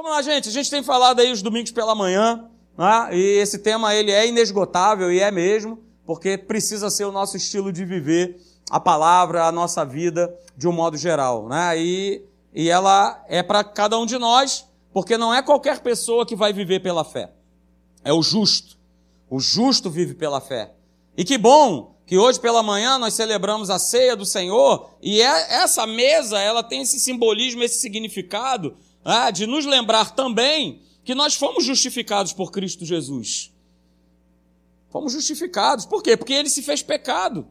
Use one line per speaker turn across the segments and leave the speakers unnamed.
Vamos lá, gente. A gente tem falado aí os domingos pela manhã, né? e esse tema ele é inesgotável e é mesmo, porque precisa ser o nosso estilo de viver a palavra, a nossa vida de um modo geral, né? E, e ela é para cada um de nós, porque não é qualquer pessoa que vai viver pela fé. É o justo. O justo vive pela fé. E que bom que hoje pela manhã nós celebramos a ceia do Senhor e é, essa mesa ela tem esse simbolismo, esse significado ah, de nos lembrar também que nós fomos justificados por Cristo Jesus. Fomos justificados. Por quê? Porque ele se fez pecado.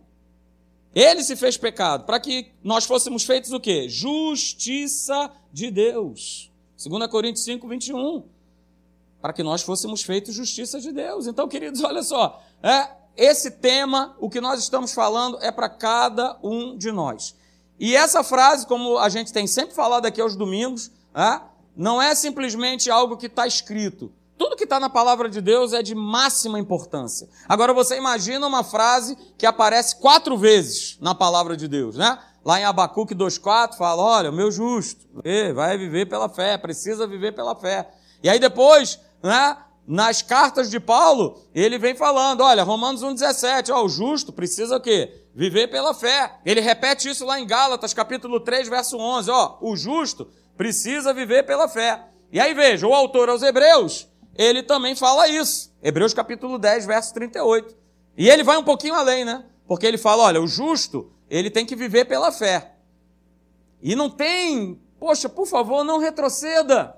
Ele se fez pecado para que nós fôssemos feitos o quê? Justiça de Deus. 2 Coríntios 5, 21. Para que nós fôssemos feitos justiça de Deus. Então, queridos, olha só. É, esse tema, o que nós estamos falando, é para cada um de nós. E essa frase, como a gente tem sempre falado aqui aos domingos, Não é simplesmente algo que está escrito. Tudo que está na palavra de Deus é de máxima importância. Agora você imagina uma frase que aparece quatro vezes na palavra de Deus, né? Lá em Abacuque 2,4 fala: olha, o meu justo, vai viver pela fé, precisa viver pela fé. E aí depois, né, nas cartas de Paulo, ele vem falando: olha, Romanos 1,17, ó, o justo precisa o quê? Viver pela fé. Ele repete isso lá em Gálatas, capítulo 3, verso 11, ó, o justo precisa viver pela fé. E aí veja, o autor aos Hebreus, ele também fala isso. Hebreus capítulo 10, verso 38. E ele vai um pouquinho além, né? Porque ele fala, olha, o justo, ele tem que viver pela fé. E não tem, poxa, por favor, não retroceda.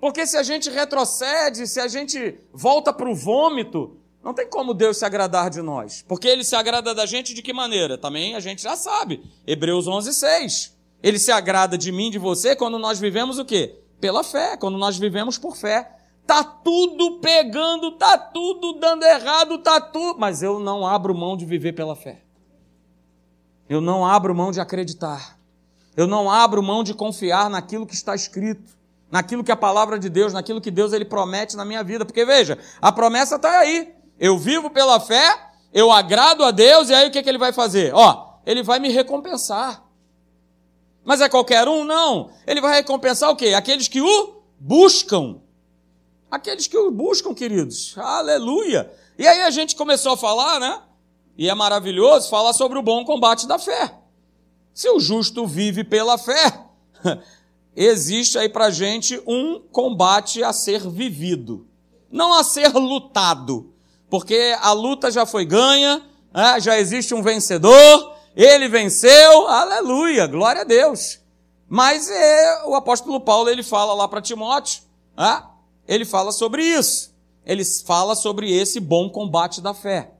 Porque se a gente retrocede, se a gente volta para o vômito, não tem como Deus se agradar de nós. Porque ele se agrada da gente de que maneira? Também a gente já sabe. Hebreus 11, 6. Ele se agrada de mim, de você, quando nós vivemos o quê? Pela fé, quando nós vivemos por fé. Tá tudo pegando, tá tudo dando errado, tá tudo. Mas eu não abro mão de viver pela fé. Eu não abro mão de acreditar. Eu não abro mão de confiar naquilo que está escrito, naquilo que a palavra de Deus, naquilo que Deus ele promete na minha vida. Porque veja, a promessa está aí. Eu vivo pela fé, eu agrado a Deus, e aí o que, que ele vai fazer? Ó, ele vai me recompensar. Mas é qualquer um? Não. Ele vai recompensar o quê? Aqueles que o buscam. Aqueles que o buscam, queridos. Aleluia. E aí a gente começou a falar, né? E é maravilhoso falar sobre o bom combate da fé. Se o justo vive pela fé, existe aí pra gente um combate a ser vivido, não a ser lutado, porque a luta já foi ganha, né? já existe um vencedor, ele venceu, aleluia, glória a Deus. Mas é, o apóstolo Paulo ele fala lá para Timóteo, ah, ele fala sobre isso. Ele fala sobre esse bom combate da fé.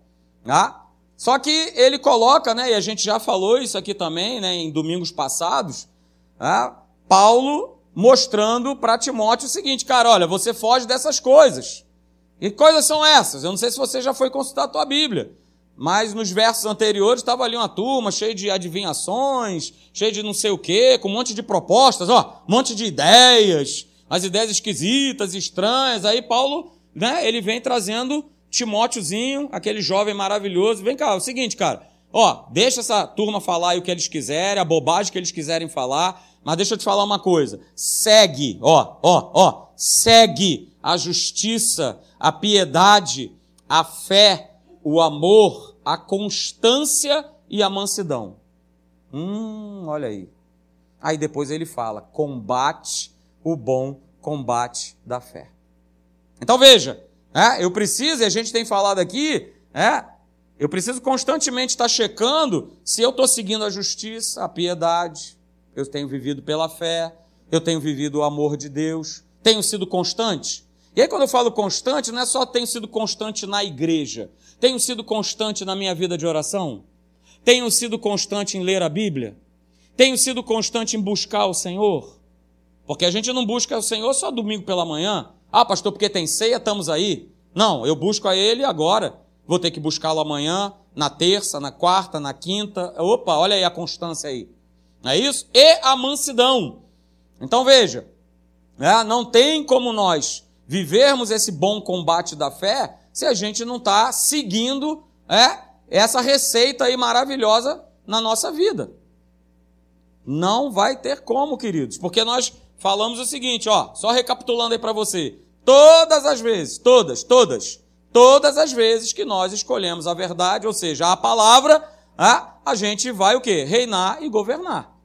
Ah? Só que ele coloca, né, e a gente já falou isso aqui também, né, em domingos passados, ah, Paulo mostrando para Timóteo o seguinte, cara, olha, você foge dessas coisas. E que coisas são essas? Eu não sei se você já foi consultar a tua Bíblia. Mas nos versos anteriores estava ali uma turma cheia de adivinhações, cheia de não sei o quê, com um monte de propostas, ó, um monte de ideias, as ideias esquisitas, estranhas. Aí Paulo, né, ele vem trazendo Timóteozinho, aquele jovem maravilhoso. Vem cá, é o seguinte, cara, ó, deixa essa turma falar aí o que eles quiserem, a bobagem que eles quiserem falar, mas deixa eu te falar uma coisa. Segue, ó, ó, ó, segue a justiça, a piedade, a fé, o amor, a constância e a mansidão. Hum, olha aí. Aí depois ele fala: combate o bom combate da fé. Então veja, é, eu preciso, e a gente tem falado aqui, é, eu preciso constantemente estar checando se eu estou seguindo a justiça, a piedade, eu tenho vivido pela fé, eu tenho vivido o amor de Deus, tenho sido constante. E aí, quando eu falo constante, não é só tenho sido constante na igreja, tenho sido constante na minha vida de oração? Tenho sido constante em ler a Bíblia? Tenho sido constante em buscar o Senhor? Porque a gente não busca o Senhor só domingo pela manhã. Ah, pastor, porque tem ceia, estamos aí. Não, eu busco a Ele agora. Vou ter que buscá-lo amanhã, na terça, na quarta, na quinta. Opa, olha aí a constância aí. Não é isso? E a mansidão. Então veja, né, não tem como nós vivermos esse bom combate da fé se a gente não está seguindo é, essa receita aí maravilhosa na nossa vida. Não vai ter como, queridos, porque nós falamos o seguinte, ó, só recapitulando aí para você. Todas as vezes, todas, todas, todas as vezes que nós escolhemos a verdade, ou seja, a palavra, a, a gente vai o quê? Reinar e governar.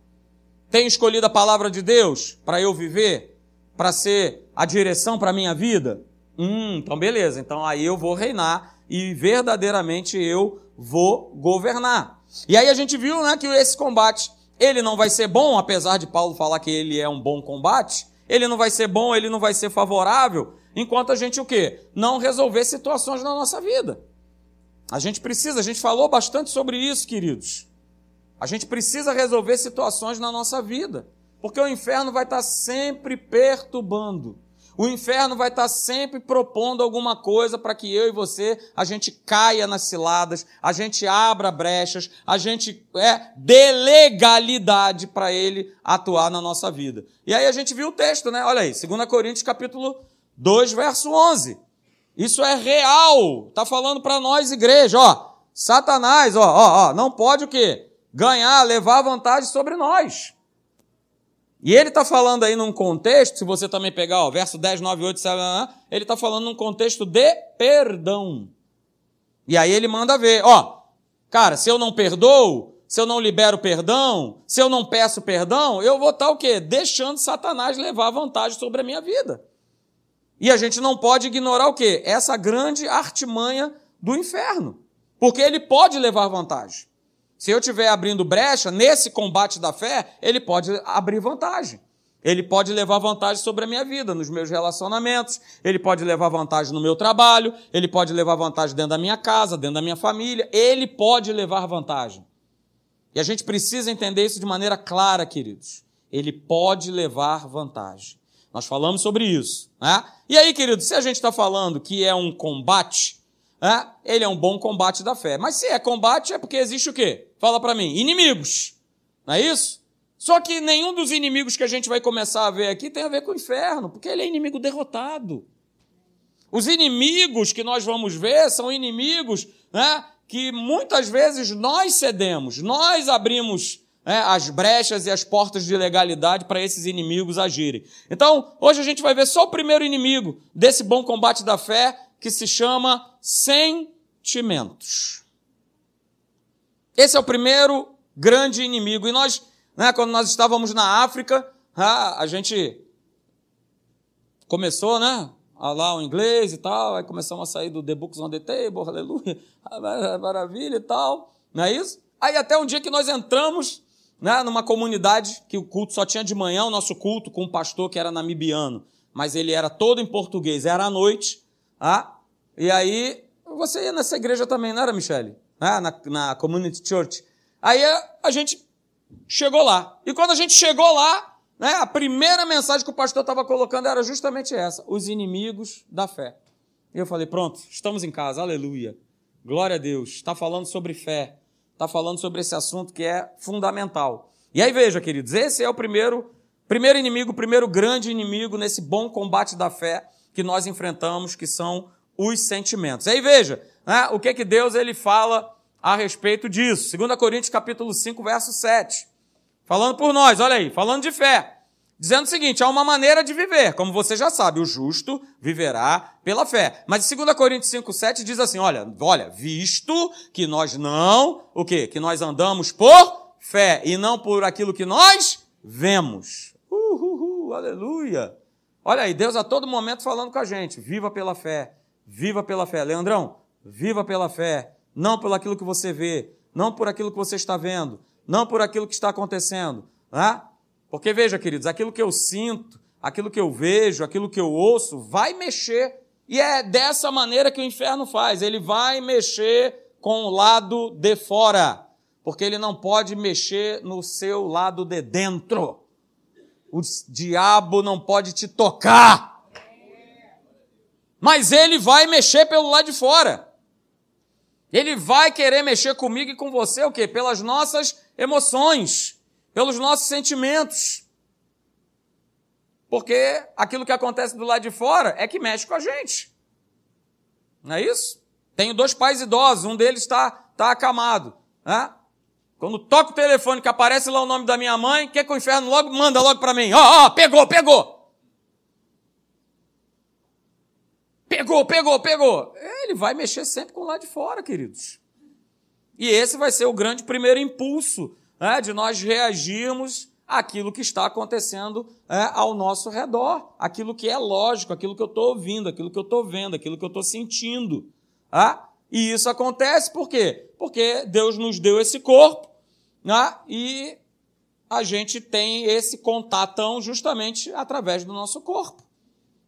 Tenho escolhido a palavra de Deus para eu viver, para ser a direção para a minha vida? Hum, então beleza. Então aí eu vou reinar e verdadeiramente eu vou governar. E aí a gente viu, né, que esse combate, ele não vai ser bom, apesar de Paulo falar que ele é um bom combate, ele não vai ser bom, ele não vai ser favorável, enquanto a gente o quê? Não resolver situações na nossa vida. A gente precisa, a gente falou bastante sobre isso, queridos. A gente precisa resolver situações na nossa vida, porque o inferno vai estar sempre perturbando. O inferno vai estar sempre propondo alguma coisa para que eu e você a gente caia nas ciladas, a gente abra brechas, a gente é dê legalidade para ele atuar na nossa vida. E aí a gente viu o texto, né? Olha aí, 2 Coríntios capítulo 2, verso 11. Isso é real. Tá falando para nós igreja, ó. Satanás, ó, ó, ó, não pode o quê? Ganhar, levar vantagem sobre nós. E ele está falando aí num contexto, se você também pegar o verso 10, 9, 8, 7, ele está falando num contexto de perdão. E aí ele manda ver, ó, cara, se eu não perdoo, se eu não libero perdão, se eu não peço perdão, eu vou estar tá o quê? Deixando Satanás levar vantagem sobre a minha vida. E a gente não pode ignorar o quê? Essa grande artimanha do inferno. Porque ele pode levar vantagem. Se eu estiver abrindo brecha nesse combate da fé, ele pode abrir vantagem. Ele pode levar vantagem sobre a minha vida, nos meus relacionamentos, ele pode levar vantagem no meu trabalho, ele pode levar vantagem dentro da minha casa, dentro da minha família, ele pode levar vantagem. E a gente precisa entender isso de maneira clara, queridos. Ele pode levar vantagem. Nós falamos sobre isso. Né? E aí, queridos, se a gente está falando que é um combate, ele é um bom combate da fé. Mas se é combate, é porque existe o quê? Fala para mim, inimigos. Não é isso? Só que nenhum dos inimigos que a gente vai começar a ver aqui tem a ver com o inferno, porque ele é inimigo derrotado. Os inimigos que nós vamos ver são inimigos né, que muitas vezes nós cedemos, nós abrimos né, as brechas e as portas de legalidade para esses inimigos agirem. Então, hoje a gente vai ver só o primeiro inimigo desse bom combate da fé, que se chama sentimentos. Esse é o primeiro grande inimigo. E nós, né, quando nós estávamos na África, a gente começou, né? lá o inglês e tal, aí começamos a sair do The Books on the Table, aleluia, maravilha e tal, não é isso? Aí até um dia que nós entramos né, numa comunidade que o culto só tinha de manhã, o nosso culto com um pastor que era namibiano, mas ele era todo em português, era à noite, ah, e aí, você ia nessa igreja também, não era, Michele? Ah, na, na Community Church. Aí a, a gente chegou lá. E quando a gente chegou lá, né, a primeira mensagem que o pastor estava colocando era justamente essa: os inimigos da fé. E eu falei: pronto, estamos em casa, aleluia. Glória a Deus. Está falando sobre fé. Está falando sobre esse assunto que é fundamental. E aí veja, queridos, esse é o primeiro, primeiro inimigo, o primeiro grande inimigo nesse bom combate da fé que nós enfrentamos, que são os sentimentos. Aí veja, né, o que que Deus ele fala a respeito disso. 2 Coríntios capítulo 5, verso 7. Falando por nós, olha aí, falando de fé. Dizendo o seguinte, há uma maneira de viver, como você já sabe, o justo viverá pela fé. Mas 2 Coríntios 5, 7 diz assim, olha, olha, visto que nós não, o quê? Que nós andamos por fé e não por aquilo que nós vemos. Uhul, aleluia. Olha aí, Deus a todo momento falando com a gente, viva pela fé, viva pela fé. Leandrão, viva pela fé, não por aquilo que você vê, não por aquilo que você está vendo, não por aquilo que está acontecendo. Né? Porque veja, queridos, aquilo que eu sinto, aquilo que eu vejo, aquilo que eu ouço, vai mexer. E é dessa maneira que o inferno faz. Ele vai mexer com o lado de fora, porque ele não pode mexer no seu lado de dentro. O diabo não pode te tocar. Mas ele vai mexer pelo lado de fora. Ele vai querer mexer comigo e com você o quê? Pelas nossas emoções, pelos nossos sentimentos. Porque aquilo que acontece do lado de fora é que mexe com a gente. Não é isso? Tenho dois pais idosos, um deles está tá acamado. Né? Quando toca o telefone que aparece lá o nome da minha mãe, quer que o inferno logo manda logo para mim. Ó, oh, ó, oh, pegou, pegou. Pegou, pegou, pegou. Ele vai mexer sempre com lado de fora, queridos. E esse vai ser o grande primeiro impulso né, de nós reagirmos àquilo que está acontecendo é, ao nosso redor, aquilo que é lógico, aquilo que eu estou ouvindo, aquilo que eu estou vendo, aquilo que eu estou sentindo. Tá? E isso acontece por quê? Porque Deus nos deu esse corpo né? e a gente tem esse contatão justamente através do nosso corpo.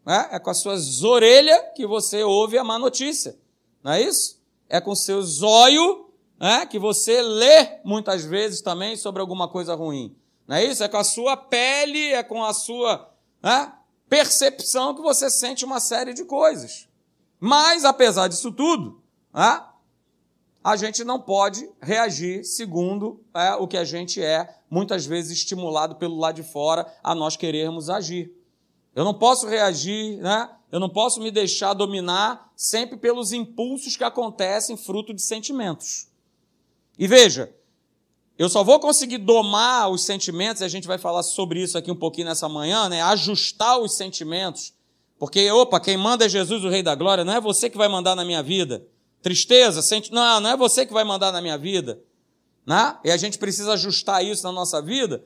Né? É com as suas orelhas que você ouve a má notícia, não é isso? É com seus olhos né? que você lê muitas vezes também sobre alguma coisa ruim. Não é isso? É com a sua pele, é com a sua né? percepção que você sente uma série de coisas. Mas, apesar disso tudo, né? A gente não pode reagir segundo é, o que a gente é, muitas vezes estimulado pelo lado de fora a nós querermos agir. Eu não posso reagir, né? Eu não posso me deixar dominar sempre pelos impulsos que acontecem fruto de sentimentos. E veja, eu só vou conseguir domar os sentimentos, e a gente vai falar sobre isso aqui um pouquinho nessa manhã, né? Ajustar os sentimentos. Porque, opa, quem manda é Jesus, o Rei da Glória, não é você que vai mandar na minha vida. Tristeza, sente, não, não é você que vai mandar na minha vida. Né? E a gente precisa ajustar isso na nossa vida.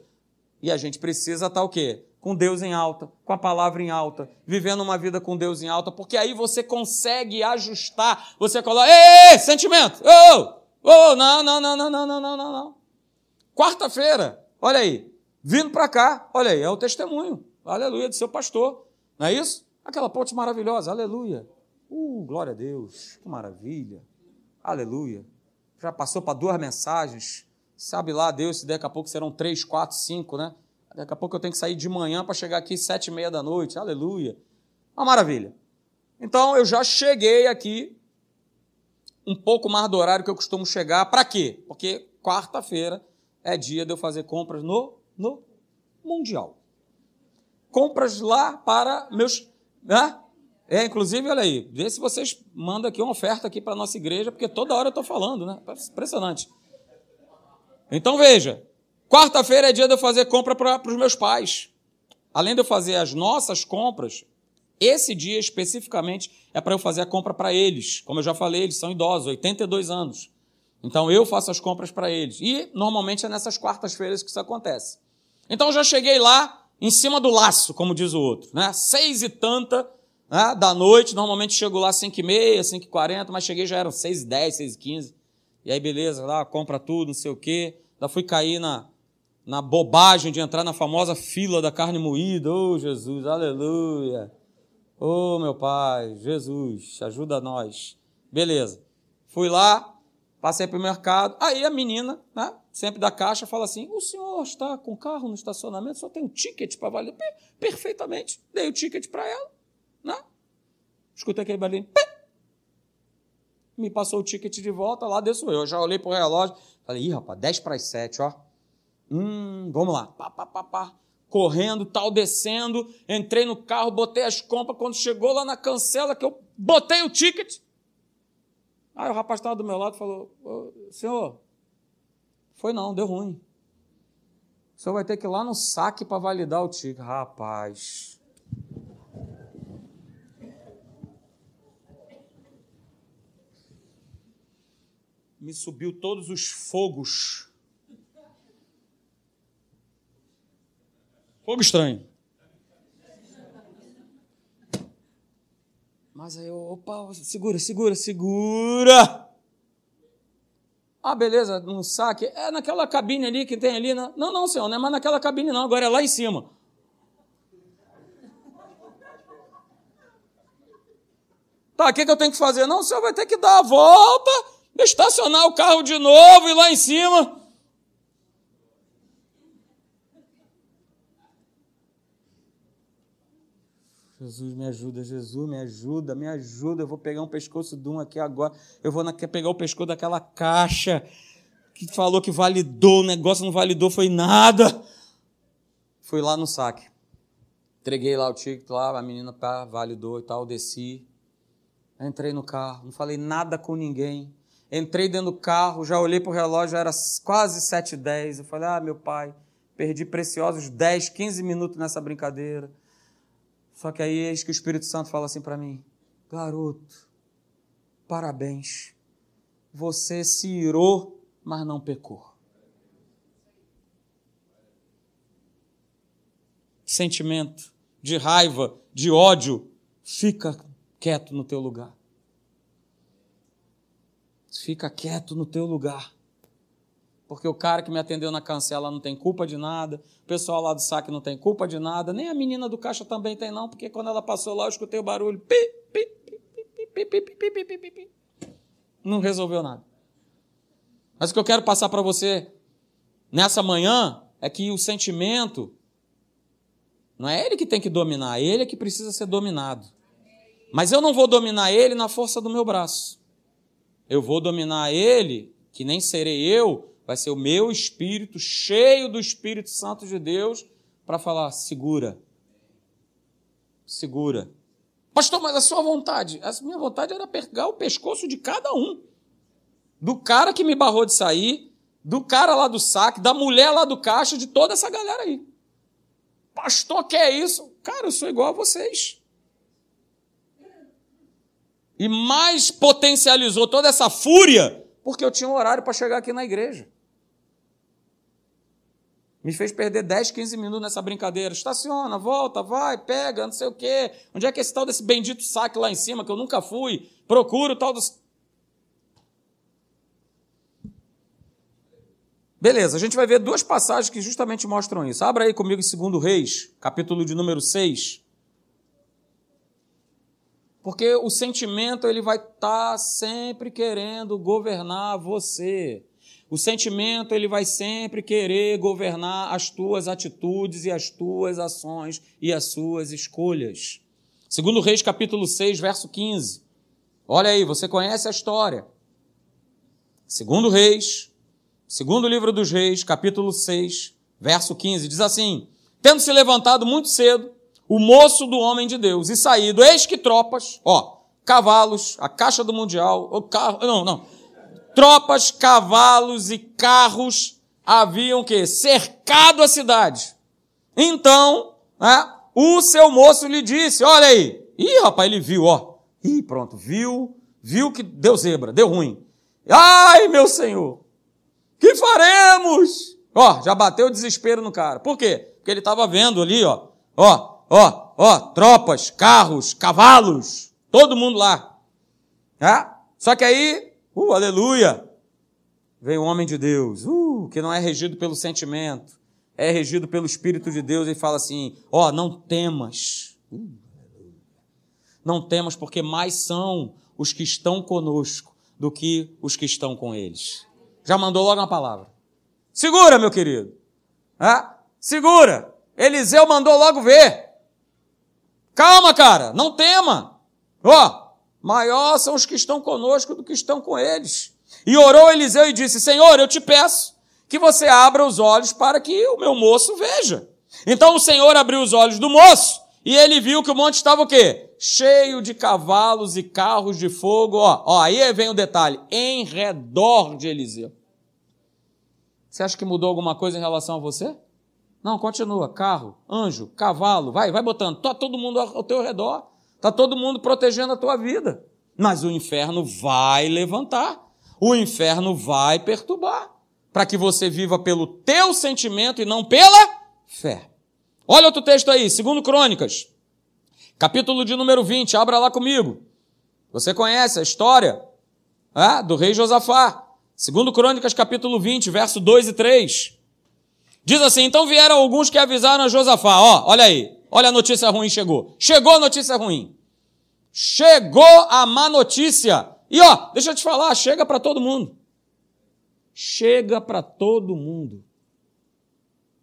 E a gente precisa estar o quê? Com Deus em alta, com a palavra em alta, vivendo uma vida com Deus em alta, porque aí você consegue ajustar. Você coloca, ei, ei sentimento, oh, oh, não, não, não, não, não, não, não, não, não. Quarta-feira, olha aí, vindo para cá, olha aí, é o testemunho, aleluia, do seu pastor, não é isso? Aquela ponte maravilhosa, aleluia. Uh, glória a Deus, que maravilha. Aleluia. Já passou para duas mensagens. Sabe lá, Deus, se daqui a pouco serão três, quatro, cinco, né? Daqui a pouco eu tenho que sair de manhã para chegar aqui sete e meia da noite. Aleluia. Uma maravilha. Então eu já cheguei aqui um pouco mais do horário que eu costumo chegar. Para quê? Porque quarta-feira é dia de eu fazer compras no, no Mundial. Compras lá para meus. Né? É, inclusive, olha aí, vê se vocês mandam aqui uma oferta aqui para a nossa igreja, porque toda hora eu estou falando, né? Impressionante. Então veja, quarta-feira é dia de eu fazer compra para os meus pais. Além de eu fazer as nossas compras, esse dia especificamente é para eu fazer a compra para eles. Como eu já falei, eles são idosos, 82 anos. Então eu faço as compras para eles. E normalmente é nessas quartas-feiras que isso acontece. Então eu já cheguei lá em cima do laço, como diz o outro, né? Seis e tanta né, da noite, normalmente chego lá 5 e meia, 5 e 40, mas cheguei já eram 6 e 10, 6 e 15. Aí, beleza, lá, compra tudo, não sei o quê. Já fui cair na, na bobagem de entrar na famosa fila da carne moída. Oh, Jesus, aleluia. Oh, meu Pai, Jesus, ajuda nós. Beleza. Fui lá, passei para o mercado. Aí a menina, né, sempre da caixa, fala assim: O senhor está com carro no estacionamento, só tem um ticket para valer. Perfeitamente. Dei o ticket para ela. Escutei aquele barulhinho. Me passou o ticket de volta, lá desço eu. Eu já olhei pro relógio. Falei, ih, rapaz, 10 para as 7, ó. Hum, vamos lá. Pá, pá, pá, pá. Correndo, tal, descendo. Entrei no carro, botei as compras. Quando chegou lá na cancela, que eu botei o ticket. Aí o rapaz estava do meu lado e falou: Senhor, foi não, deu ruim. O senhor vai ter que ir lá no saque para validar o ticket. Rapaz. Me subiu todos os fogos. Fogo estranho. Mas aí opa, segura, segura, segura. Ah, beleza, no saque. É naquela cabine ali que tem ali. Não, não, não senhor, não é mais naquela cabine, não. Agora é lá em cima. Tá, o que, que eu tenho que fazer? Não, o senhor vai ter que dar a volta estacionar o carro de novo e lá em cima. Jesus me ajuda, Jesus me ajuda, me ajuda. Eu vou pegar um pescoço de um aqui agora. Eu vou pegar o pescoço daquela caixa que falou que validou, o negócio não validou, foi nada. Fui lá no saque. Entreguei lá o ticket lá, a menina pá, validou e tal, desci. Entrei no carro, não falei nada com ninguém Entrei dentro do carro, já olhei para o relógio, era quase 7h10. Eu falei, ah, meu pai, perdi preciosos 10, 15 minutos nessa brincadeira. Só que aí eis que o Espírito Santo fala assim para mim: garoto, parabéns. Você se irou, mas não pecou. Sentimento de raiva, de ódio, fica quieto no teu lugar. Fica quieto no teu lugar. Porque o cara que me atendeu na cancela não tem culpa de nada, o pessoal lá do saque não tem culpa de nada, nem a menina do caixa também tem não, porque quando ela passou lá eu escutei o barulho. Pi, pi, pi, pi, pi, pi, pi, pi, pi, Não resolveu nada. Mas o que eu quero passar para você nessa manhã é que o sentimento não é ele que tem que dominar, é ele é que precisa ser dominado. Mas eu não vou dominar ele na força do meu braço. Eu vou dominar ele, que nem serei eu, vai ser o meu espírito, cheio do Espírito Santo de Deus, para falar: segura. Segura. Pastor, mas a sua vontade? A minha vontade era pegar o pescoço de cada um. Do cara que me barrou de sair, do cara lá do saque, da mulher lá do caixa, de toda essa galera aí. Pastor, que é isso? Cara, eu sou igual a vocês. E mais potencializou toda essa fúria porque eu tinha um horário para chegar aqui na igreja. Me fez perder 10, 15 minutos nessa brincadeira. Estaciona, volta, vai, pega, não sei o quê. Onde é que é esse tal desse bendito saque lá em cima, que eu nunca fui? Procuro o tal dos. Beleza, a gente vai ver duas passagens que justamente mostram isso. Abra aí comigo em 2 Reis, capítulo de número 6. Porque o sentimento ele vai estar tá sempre querendo governar você. O sentimento ele vai sempre querer governar as tuas atitudes e as tuas ações e as suas escolhas. Segundo Reis capítulo 6, verso 15. Olha aí, você conhece a história. Segundo Reis, segundo livro dos Reis, capítulo 6, verso 15, diz assim: Tendo se levantado muito cedo, o moço do homem de Deus, e saído, eis que tropas, ó, cavalos, a caixa do mundial, o carro, não, não, tropas, cavalos e carros haviam que cercado a cidade. Então, né, o seu moço lhe disse, olha aí, ih, rapaz, ele viu, ó, ih, pronto, viu, viu que deu zebra, deu ruim. Ai, meu senhor, que faremos? Ó, já bateu o desespero no cara. Por quê? Porque ele estava vendo ali, ó, ó, ó, ó, tropas, carros, cavalos, todo mundo lá. É? Só que aí, uh, aleluia, vem o homem de Deus, uh, que não é regido pelo sentimento, é regido pelo Espírito de Deus e fala assim: ó, não temas. Uh, não temas, porque mais são os que estão conosco do que os que estão com eles. Já mandou logo na palavra. Segura, meu querido. É? Segura. Eliseu mandou logo ver. Calma, cara, não tema. Ó, oh, maior são os que estão conosco do que estão com eles. E orou Eliseu e disse: Senhor, eu te peço que você abra os olhos para que o meu moço veja. Então o Senhor abriu os olhos do moço e ele viu que o monte estava o quê? Cheio de cavalos e carros de fogo. Ó, ó, aí vem o detalhe: em redor de Eliseu. Você acha que mudou alguma coisa em relação a você? Não, continua. Carro, anjo, cavalo, vai, vai botando. Está todo mundo ao teu redor. Está todo mundo protegendo a tua vida. Mas o inferno vai levantar. O inferno vai perturbar. Para que você viva pelo teu sentimento e não pela fé. Olha outro texto aí, segundo Crônicas. Capítulo de número 20, abra lá comigo. Você conhece a história é, do rei Josafá. Segundo Crônicas, capítulo 20, verso 2 e 3. Diz assim: então vieram alguns que avisaram a Josafá: ó, olha aí, olha a notícia ruim chegou. Chegou a notícia ruim. Chegou a má notícia. E ó, deixa eu te falar, chega para todo mundo. Chega para todo mundo.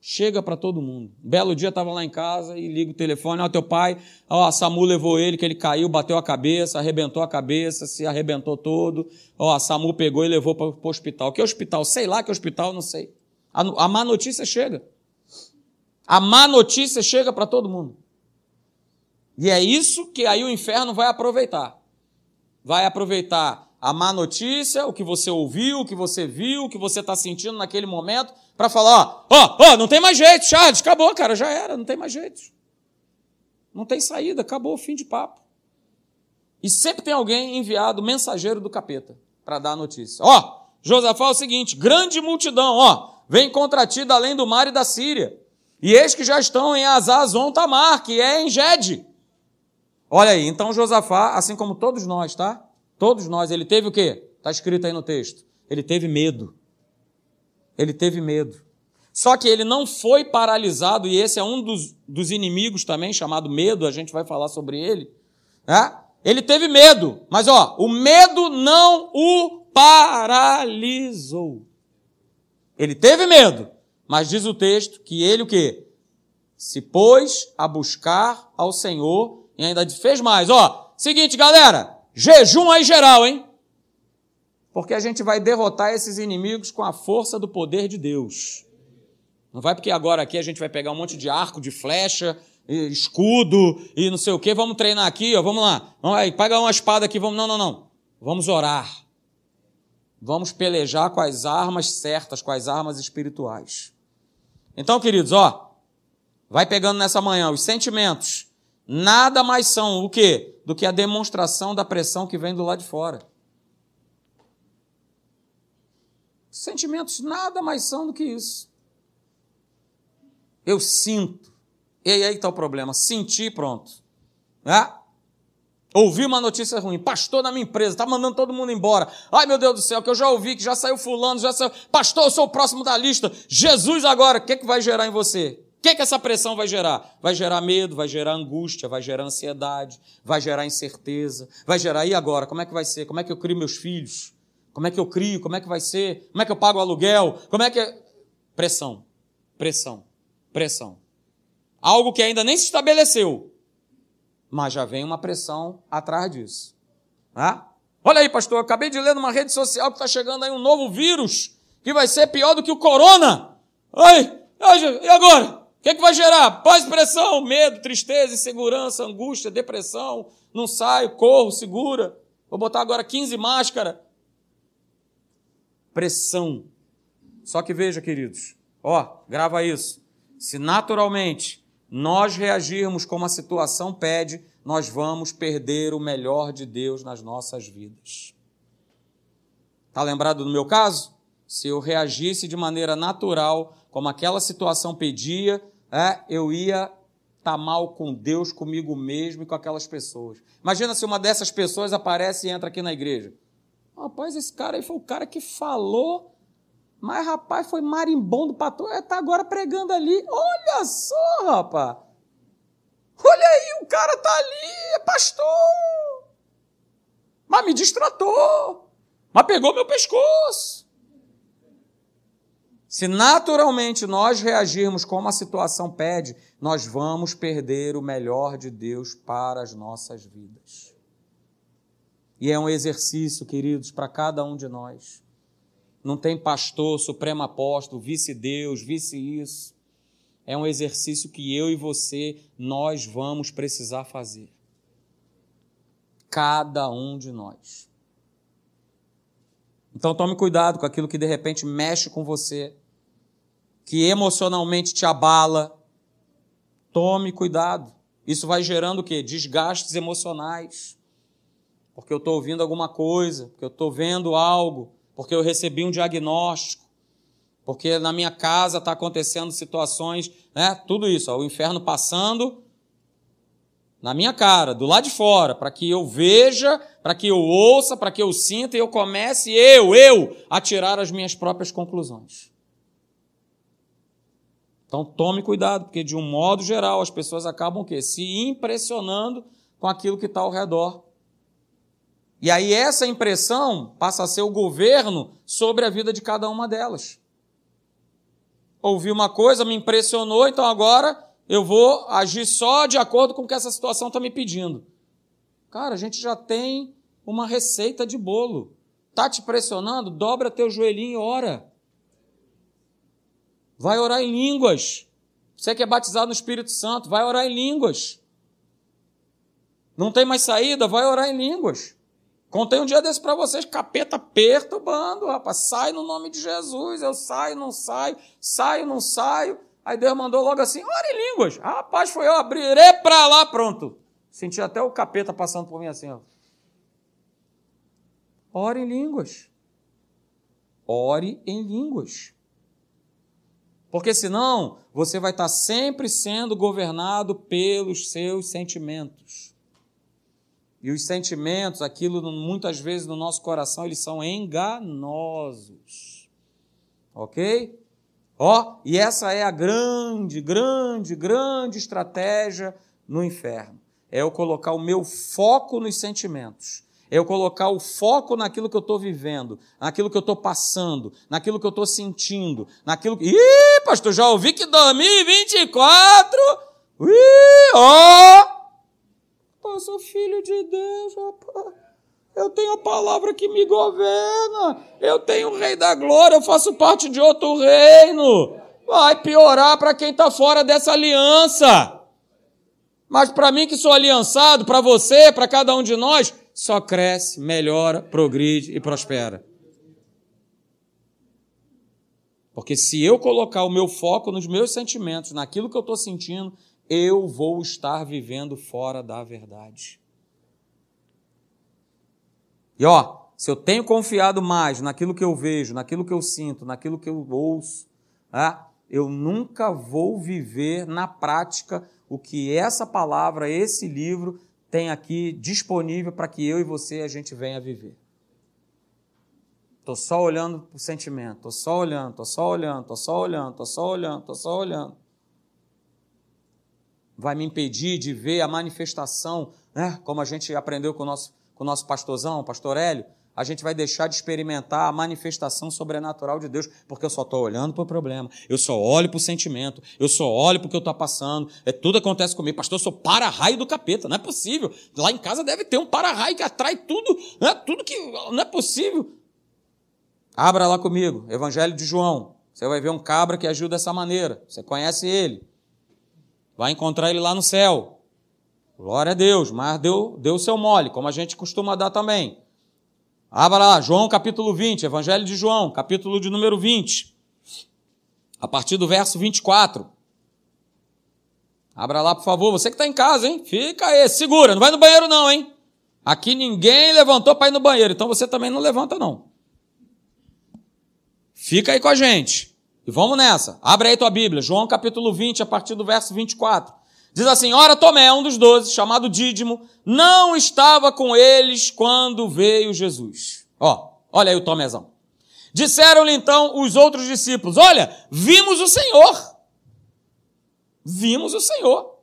Chega para todo mundo. Belo dia estava lá em casa e liga o telefone, ó, teu pai, ó, a Samu levou ele, que ele caiu, bateu a cabeça, arrebentou a cabeça, se arrebentou todo. Ó, a Samu pegou e levou para o hospital. Que hospital? Sei lá que hospital, não sei. A, a má notícia chega. A má notícia chega para todo mundo. E é isso que aí o inferno vai aproveitar. Vai aproveitar a má notícia, o que você ouviu, o que você viu, o que você está sentindo naquele momento, para falar, ó, ó, não tem mais jeito, Charles, acabou, cara, já era, não tem mais jeito. Não tem saída, acabou, fim de papo. E sempre tem alguém enviado, mensageiro do capeta, para dar a notícia. Ó, Josafá é o seguinte: grande multidão, ó, vem contra ti da além do mar e da Síria. E eis que já estão em Azazon Tamar, que é em Gede. Olha aí, então Josafá, assim como todos nós, tá? Todos nós, ele teve o quê? Está escrito aí no texto. Ele teve medo. Ele teve medo. Só que ele não foi paralisado, e esse é um dos, dos inimigos também, chamado medo, a gente vai falar sobre ele. Né? Ele teve medo, mas ó, o medo não o paralisou. Ele teve medo, mas diz o texto que ele o quê? Se pôs a buscar ao Senhor e ainda fez mais. Ó, seguinte, galera, jejum aí geral, hein? Porque a gente vai derrotar esses inimigos com a força do poder de Deus. Não vai porque agora aqui a gente vai pegar um monte de arco, de flecha, escudo e não sei o que. Vamos treinar aqui, ó, vamos lá. Vamos aí, pega uma espada aqui, vamos. Não, não, não. Vamos orar. Vamos pelejar com as armas certas, com as armas espirituais. Então, queridos, ó, vai pegando nessa manhã os sentimentos. Nada mais são o quê? Do que a demonstração da pressão que vem do lado de fora. Sentimentos nada mais são do que isso. Eu sinto. E aí está o problema. Sentir, pronto. Né? Ouvi uma notícia ruim. Pastor na minha empresa, está mandando todo mundo embora. Ai, meu Deus do céu, que eu já ouvi, que já saiu fulano, já saiu. Pastor, eu sou o próximo da lista. Jesus agora, o que, que vai gerar em você? O que, que essa pressão vai gerar? Vai gerar medo, vai gerar angústia, vai gerar ansiedade, vai gerar incerteza, vai gerar, e agora? Como é que vai ser? Como é que eu crio meus filhos? Como é que eu crio? Como é que vai ser? Como é que eu pago o aluguel? Como é que. É? Pressão, pressão, pressão. Algo que ainda nem se estabeleceu, mas já vem uma pressão atrás disso. Ah? Olha aí, pastor, acabei de ler numa rede social que está chegando aí um novo vírus que vai ser pior do que o corona. Ai, e agora? O que, é que vai gerar? Pós-pressão, medo, tristeza, insegurança, angústia, depressão. Não saio, corro, segura. Vou botar agora 15 máscaras. Pressão. Só que veja, queridos, ó, grava isso. Se naturalmente nós reagirmos como a situação pede, nós vamos perder o melhor de Deus nas nossas vidas. Está lembrado do meu caso? Se eu reagisse de maneira natural, como aquela situação pedia, é, eu ia estar tá mal com Deus, comigo mesmo e com aquelas pessoas. Imagina se uma dessas pessoas aparece e entra aqui na igreja. Rapaz, esse cara aí foi o cara que falou mas, rapaz, foi marimbondo para tu, está agora pregando ali. Olha só, rapaz. Olha aí, o cara tá ali, é pastor. Mas me distratou. Mas pegou meu pescoço. Se naturalmente nós reagirmos como a situação pede, nós vamos perder o melhor de Deus para as nossas vidas. E é um exercício, queridos, para cada um de nós não tem pastor, supremo apóstolo, vice-deus, vice-isso. É um exercício que eu e você, nós vamos precisar fazer. Cada um de nós. Então tome cuidado com aquilo que de repente mexe com você, que emocionalmente te abala. Tome cuidado. Isso vai gerando o quê? Desgastes emocionais. Porque eu estou ouvindo alguma coisa, porque eu estou vendo algo porque eu recebi um diagnóstico, porque na minha casa está acontecendo situações, né? Tudo isso, ó, o inferno passando na minha cara, do lado de fora, para que eu veja, para que eu ouça, para que eu sinta e eu comece, eu, eu, a tirar as minhas próprias conclusões. Então tome cuidado, porque de um modo geral as pessoas acabam o quê? Se impressionando com aquilo que está ao redor. E aí essa impressão passa a ser o governo sobre a vida de cada uma delas. Ouvi uma coisa, me impressionou, então agora eu vou agir só de acordo com o que essa situação está me pedindo. Cara, a gente já tem uma receita de bolo. Tá te pressionando? Dobra teu joelhinho e ora. Vai orar em línguas. Você que é batizado no Espírito Santo, vai orar em línguas. Não tem mais saída? Vai orar em línguas. Contei um dia desse para vocês, capeta perturbando, rapaz. Sai no nome de Jesus, eu saio, não saio, saio, não saio. Aí Deus mandou logo assim, ora em línguas. Rapaz, foi eu abrir para lá, pronto. Senti até o capeta passando por mim assim, ó. Ore em línguas. Ore em línguas. Porque senão você vai estar sempre sendo governado pelos seus sentimentos. E os sentimentos, aquilo muitas vezes no nosso coração, eles são enganosos. Ok? Ó, e essa é a grande, grande, grande estratégia no inferno. É eu colocar o meu foco nos sentimentos. É eu colocar o foco naquilo que eu estou vivendo, naquilo que eu estou passando, naquilo que eu estou sentindo, naquilo que. Ih, pastor, já ouvi que 2024. Ih, ó! Eu sou filho de Deus, rapaz. Eu tenho a palavra que me governa. Eu tenho o Rei da Glória, eu faço parte de outro reino. Vai piorar para quem está fora dessa aliança. Mas para mim que sou aliançado, para você, para cada um de nós, só cresce, melhora, progride e prospera. Porque se eu colocar o meu foco nos meus sentimentos, naquilo que eu estou sentindo, eu vou estar vivendo fora da verdade. E ó, se eu tenho confiado mais naquilo que eu vejo, naquilo que eu sinto, naquilo que eu ouço, tá? eu nunca vou viver na prática o que essa palavra, esse livro tem aqui disponível para que eu e você a gente venha viver. Estou só olhando para o sentimento, estou só olhando, estou só olhando, estou só olhando, estou só olhando, estou só olhando vai me impedir de ver a manifestação, né? como a gente aprendeu com o nosso, com o nosso pastorzão, o pastor Hélio, a gente vai deixar de experimentar a manifestação sobrenatural de Deus, porque eu só estou olhando para o problema, eu só olho para o sentimento, eu só olho para o que eu estou passando, é, tudo acontece comigo. Pastor, eu sou para-raio do capeta, não é possível. Lá em casa deve ter um para-raio que atrai tudo, né? tudo que. Não é possível. Abra lá comigo, Evangelho de João. Você vai ver um cabra que ajuda dessa maneira. Você conhece ele. Vai encontrar ele lá no céu. Glória a Deus, mas deu, deu seu mole, como a gente costuma dar também. Abra lá, João capítulo 20, Evangelho de João, capítulo de número 20. A partir do verso 24. Abra lá, por favor. Você que está em casa, hein? Fica aí, segura. Não vai no banheiro, não, hein? Aqui ninguém levantou para ir no banheiro, então você também não levanta, não. Fica aí com a gente. E vamos nessa. Abre aí tua Bíblia, João capítulo 20, a partir do verso 24. Diz assim: Ora, Tomé, um dos doze, chamado Dídimo, não estava com eles quando veio Jesus. Ó, olha aí o Tomézão. Disseram-lhe então os outros discípulos: Olha, vimos o Senhor. Vimos o Senhor.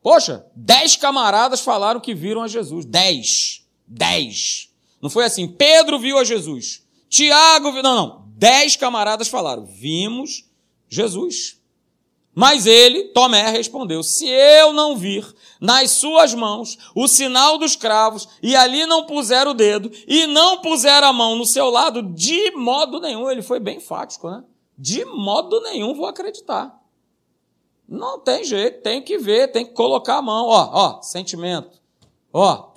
Poxa, dez camaradas falaram que viram a Jesus. Dez. Dez. Não foi assim. Pedro viu a Jesus. Tiago viu. Não, não. Dez camaradas falaram: Vimos Jesus. Mas ele, Tomé, respondeu: Se eu não vir nas suas mãos o sinal dos cravos, e ali não puser o dedo, e não puser a mão no seu lado, de modo nenhum, ele foi bem fático, né? De modo nenhum vou acreditar. Não tem jeito, tem que ver, tem que colocar a mão, ó, ó, sentimento. Ó,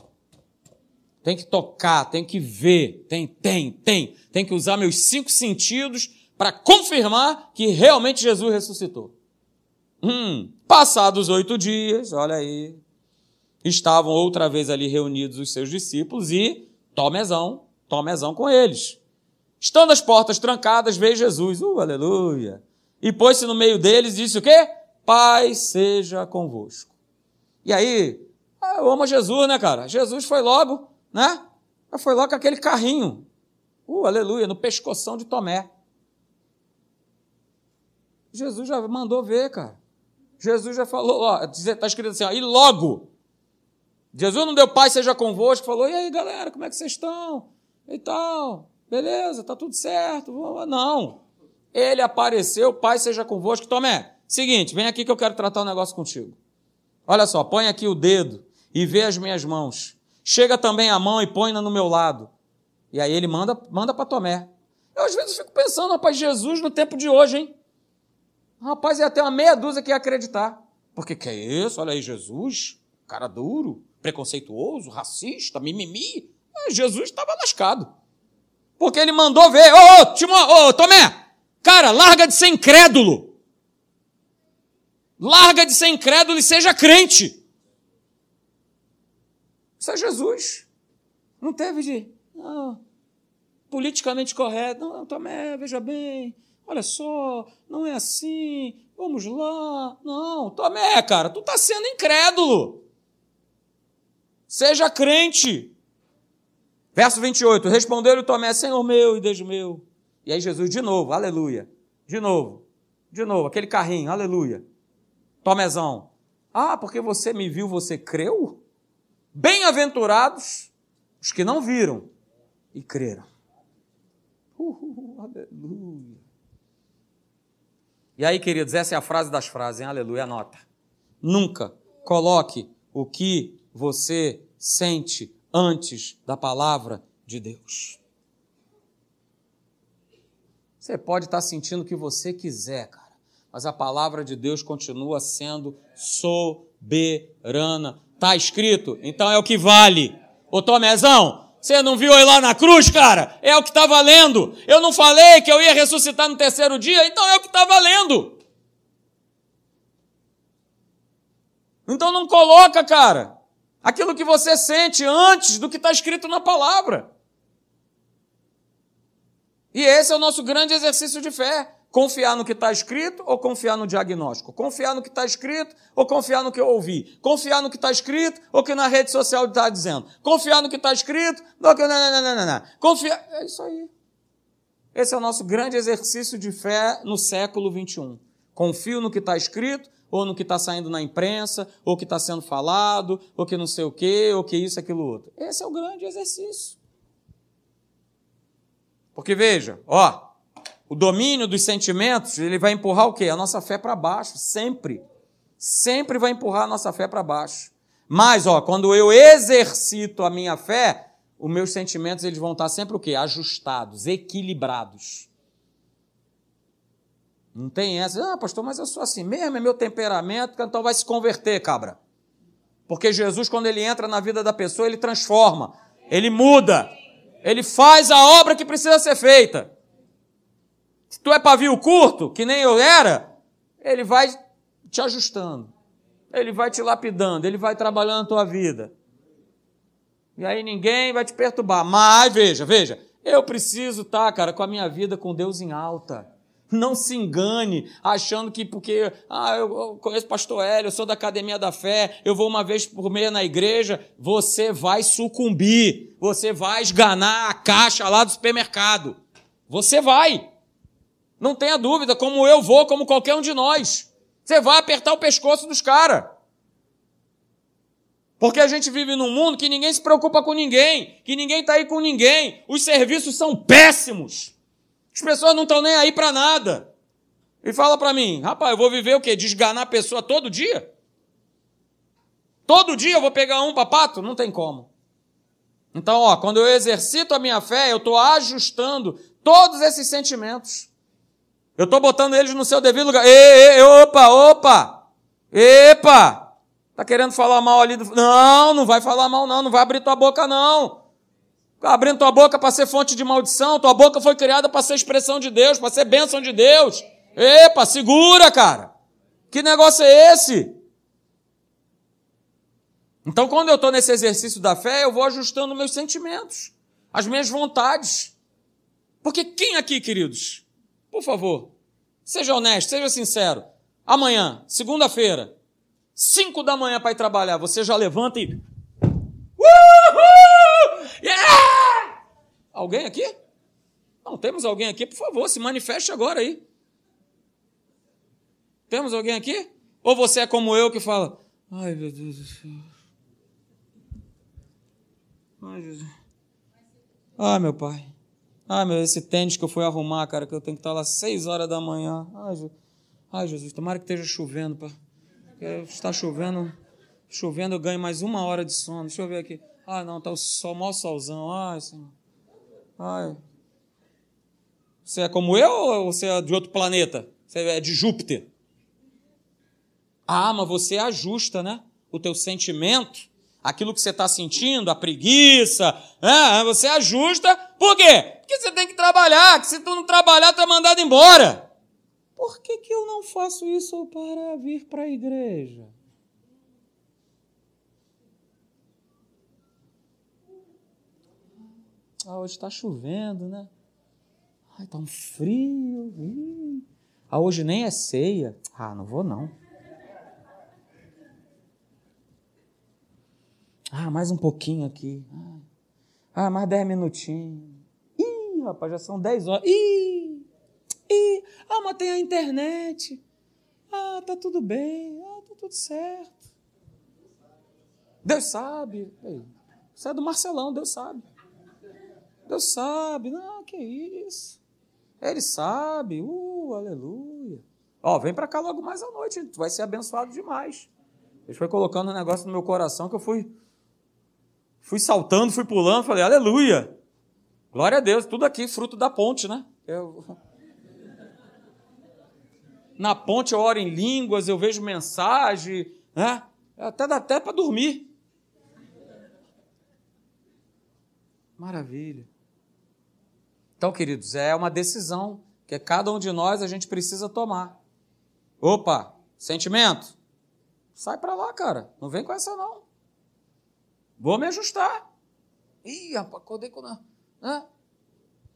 tem que tocar, tem que ver, tem, tem, tem. Tem que usar meus cinco sentidos para confirmar que realmente Jesus ressuscitou. Hum, passados oito dias, olha aí, estavam outra vez ali reunidos os seus discípulos e Tomezão, Tomezão com eles. Estando as portas trancadas, veio Jesus, uh, aleluia, e pôs-se no meio deles e disse o quê? Pai seja convosco. E aí, ah, eu amo Jesus, né, cara? Jesus foi logo né? foi lá com aquele carrinho. Uh, aleluia, no pescoção de Tomé. Jesus já mandou ver, cara. Jesus já falou, ó, está escrito assim, ó, e logo. Jesus não deu pai, seja convosco, falou, e aí galera, como é que vocês estão? E tal, beleza, tá tudo certo. Não. Ele apareceu, pai seja convosco. Tomé, seguinte, vem aqui que eu quero tratar um negócio contigo. Olha só, põe aqui o dedo e vê as minhas mãos. Chega também a mão e põe-na no meu lado. E aí ele manda, manda para Tomé. Eu às vezes fico pensando, rapaz, Jesus no tempo de hoje, hein? Rapaz, ia ter uma meia dúzia que ia acreditar. Porque que é isso? Olha aí, Jesus, cara duro, preconceituoso, racista, mimimi. Jesus estava lascado. Porque ele mandou ver, ô, ô, ô, Tomé, cara, larga de ser incrédulo. Larga de ser incrédulo e seja crente. É Jesus. Não teve de, não, politicamente correto. Não, Tomé, veja bem, olha só, não é assim, vamos lá. Não, Tomé, cara, tu está sendo incrédulo. Seja crente. Verso 28, respondeu-lhe Tomé, Senhor meu e Deus meu. E aí Jesus, de novo, aleluia. De novo, de novo, aquele carrinho, aleluia. Tomézão, ah, porque você me viu, você creu? Bem-aventurados os que não viram e creram. Uh, aleluia. E aí, queridos, essa é a frase das frases, hein? Aleluia, anota. Nunca coloque o que você sente antes da palavra de Deus. Você pode estar sentindo o que você quiser, cara, mas a palavra de Deus continua sendo soberana. Está escrito, então é o que vale. Ô Tomezão, você não viu aí lá na cruz, cara? É o que está valendo. Eu não falei que eu ia ressuscitar no terceiro dia, então é o que está valendo. Então não coloca, cara, aquilo que você sente antes do que está escrito na palavra. E esse é o nosso grande exercício de fé. Confiar no que está escrito ou confiar no diagnóstico? Confiar no que está escrito ou confiar no que eu ouvi? Confiar no que está escrito ou que na rede social está dizendo? Confiar no que está escrito ou que. Não, não, não, não, não. Confiar. É isso aí. Esse é o nosso grande exercício de fé no século 21. Confio no que está escrito ou no que está saindo na imprensa, ou que está sendo falado, ou que não sei o quê, ou que isso, aquilo, outro. Esse é o grande exercício. Porque veja, ó, o domínio dos sentimentos, ele vai empurrar o quê? A nossa fé para baixo, sempre. Sempre vai empurrar a nossa fé para baixo. Mas, ó, quando eu exercito a minha fé, os meus sentimentos eles vão estar sempre o quê? Ajustados, equilibrados. Não tem essa, ah, pastor, mas eu sou assim mesmo, é meu temperamento, então vai se converter, cabra. Porque Jesus, quando ele entra na vida da pessoa, ele transforma, ele muda, ele faz a obra que precisa ser feita. Se tu é pavio curto, que nem eu era, ele vai te ajustando. Ele vai te lapidando, ele vai trabalhando a tua vida. E aí ninguém vai te perturbar. Mas veja, veja, eu preciso estar, tá, cara, com a minha vida com Deus em alta. Não se engane achando que porque ah, eu conheço pastor Hélio, eu sou da Academia da Fé, eu vou uma vez por mês na igreja, você vai sucumbir, você vai esganar a caixa lá do supermercado. Você vai. Não tenha dúvida, como eu vou, como qualquer um de nós. Você vai apertar o pescoço dos caras. Porque a gente vive num mundo que ninguém se preocupa com ninguém, que ninguém está aí com ninguém. Os serviços são péssimos. As pessoas não estão nem aí para nada. E fala para mim, rapaz, eu vou viver o quê? Desganar a pessoa todo dia? Todo dia eu vou pegar um papato? Não tem como. Então, ó, quando eu exercito a minha fé, eu estou ajustando todos esses sentimentos. Eu estou botando eles no seu devido lugar. Ei, ei, opa, opa! Epa! Tá querendo falar mal ali do. Não, não vai falar mal, não. Não vai abrir tua boca, não. Tá abrindo tua boca para ser fonte de maldição. Tua boca foi criada para ser expressão de Deus, para ser bênção de Deus. Epa, segura, cara. Que negócio é esse? Então, quando eu estou nesse exercício da fé, eu vou ajustando meus sentimentos, as minhas vontades. Porque quem aqui, queridos, por favor, seja honesto, seja sincero. Amanhã, segunda-feira, cinco da manhã para ir trabalhar, você já levanta e. Alguém aqui? Não, temos alguém aqui? Por favor, se manifeste agora aí. Temos alguém aqui? Ou você é como eu que fala: Ai, meu Deus do céu. Ai, Jesus. Ai, meu pai. Ah, meu, esse tênis que eu fui arrumar, cara, que eu tenho que estar lá às seis horas da manhã. Ai, Jesus, Ai, Jesus tomara que esteja chovendo, pá. Está chovendo, chovendo, eu ganho mais uma hora de sono. Deixa eu ver aqui. Ah, não, tá o sol, maior solzão. Ai, Senhor. Ai. Você é como eu ou você é de outro planeta? Você é de Júpiter? Ah, mas você ajusta, né? O teu sentimento aquilo que você está sentindo, a preguiça, né? você ajusta. Por quê? Porque você tem que trabalhar, que se tu não trabalhar, tu é mandado embora. Por que, que eu não faço isso para vir para a igreja? Ah, hoje está chovendo, né? Ai, tá um frio. Ah, hoje nem é ceia. Ah, não vou não. Ah, mais um pouquinho aqui. Ah, mais dez minutinhos. Ih, rapaz, já são dez horas. Ih, ih. Ah, mas tem a internet. Ah, tá tudo bem. Ah, tá tudo certo. Deus sabe. Isso é do Marcelão, Deus sabe. Deus sabe. Não, que isso. Ele sabe. Uh, aleluia. Ó, vem para cá logo mais à noite. Tu vai ser abençoado demais. Ele foi colocando um negócio no meu coração que eu fui fui saltando, fui pulando, falei, aleluia. Glória a Deus, tudo aqui fruto da ponte, né? Eu... Na ponte eu oro em línguas, eu vejo mensagem, né? Até dá até para dormir. Maravilha. Então, queridos, é uma decisão que cada um de nós a gente precisa tomar. Opa, sentimento? Sai para lá, cara. Não vem com essa não. Vou me ajustar. Ih, rapaz, acordei com. Né?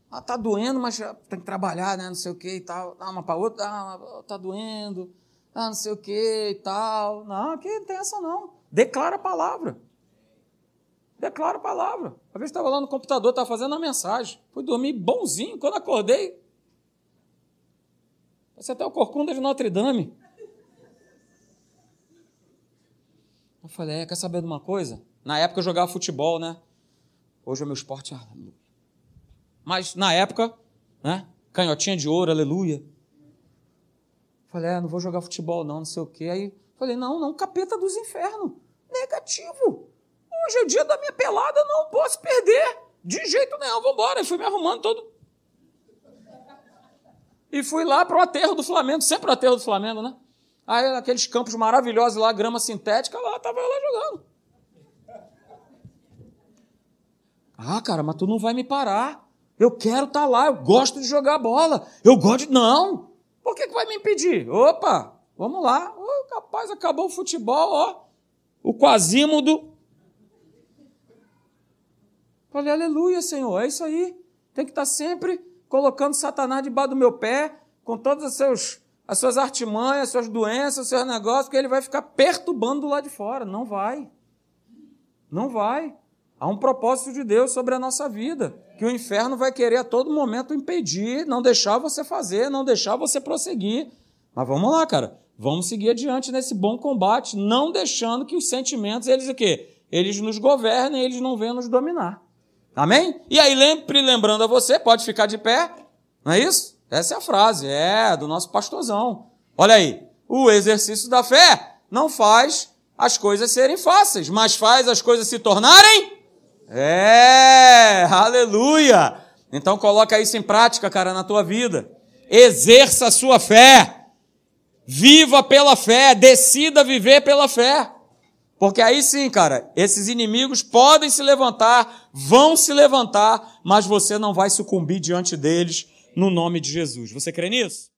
Ah, tá doendo, mas tem que trabalhar, né? Não sei o que e tal. Ah, uma para outra, ah, tá doendo. Ah, não sei o que e tal. Não, aqui não tem essa não. Declara a palavra. Declara a palavra. Uma vez estava lá no computador, estava fazendo uma mensagem. Fui dormir bonzinho. Quando acordei, Parece até o corcunda de Notre Dame. Eu falei, é, quer saber de uma coisa? Na época eu jogava futebol, né? Hoje é meu esporte, aleluia. Mas na época, né? Canhotinha de ouro, aleluia. Falei, é, não vou jogar futebol não, não sei o quê. Aí falei, não, não, capeta dos infernos. Negativo. Hoje é o dia da minha pelada, não posso perder. De jeito nenhum, vamos embora. E fui me arrumando todo. E fui lá para o aterro do Flamengo, sempre o aterro do Flamengo, né? Aí aqueles campos maravilhosos lá, grama sintética, lá, estava eu lá jogando. Ah, cara, mas tu não vai me parar. Eu quero estar tá lá, eu gosto de jogar bola. Eu gosto de. Não! Por que, que vai me impedir? Opa, vamos lá. Oh, capaz, acabou o futebol, ó. O quasímodo. Falei, aleluia, Senhor, é isso aí. Tem que estar tá sempre colocando Satanás debaixo do meu pé, com todas as, seus, as suas artimanhas, as suas doenças, os seus negócios, que ele vai ficar perturbando do lado de fora. Não vai. Não vai. Há um propósito de Deus sobre a nossa vida, que o inferno vai querer a todo momento impedir, não deixar você fazer, não deixar você prosseguir. Mas vamos lá, cara. Vamos seguir adiante nesse bom combate, não deixando que os sentimentos, eles o quê? Eles nos governem, eles não venham nos dominar. Amém? E aí, sempre lembrando a você, pode ficar de pé, não é isso? Essa é a frase, é, do nosso pastorzão. Olha aí, o exercício da fé não faz as coisas serem fáceis, mas faz as coisas se tornarem é, aleluia! Então coloca isso em prática, cara, na tua vida. Exerça a sua fé. Viva pela fé, decida viver pela fé. Porque aí sim, cara, esses inimigos podem se levantar, vão se levantar, mas você não vai sucumbir diante deles no nome de Jesus. Você crê nisso?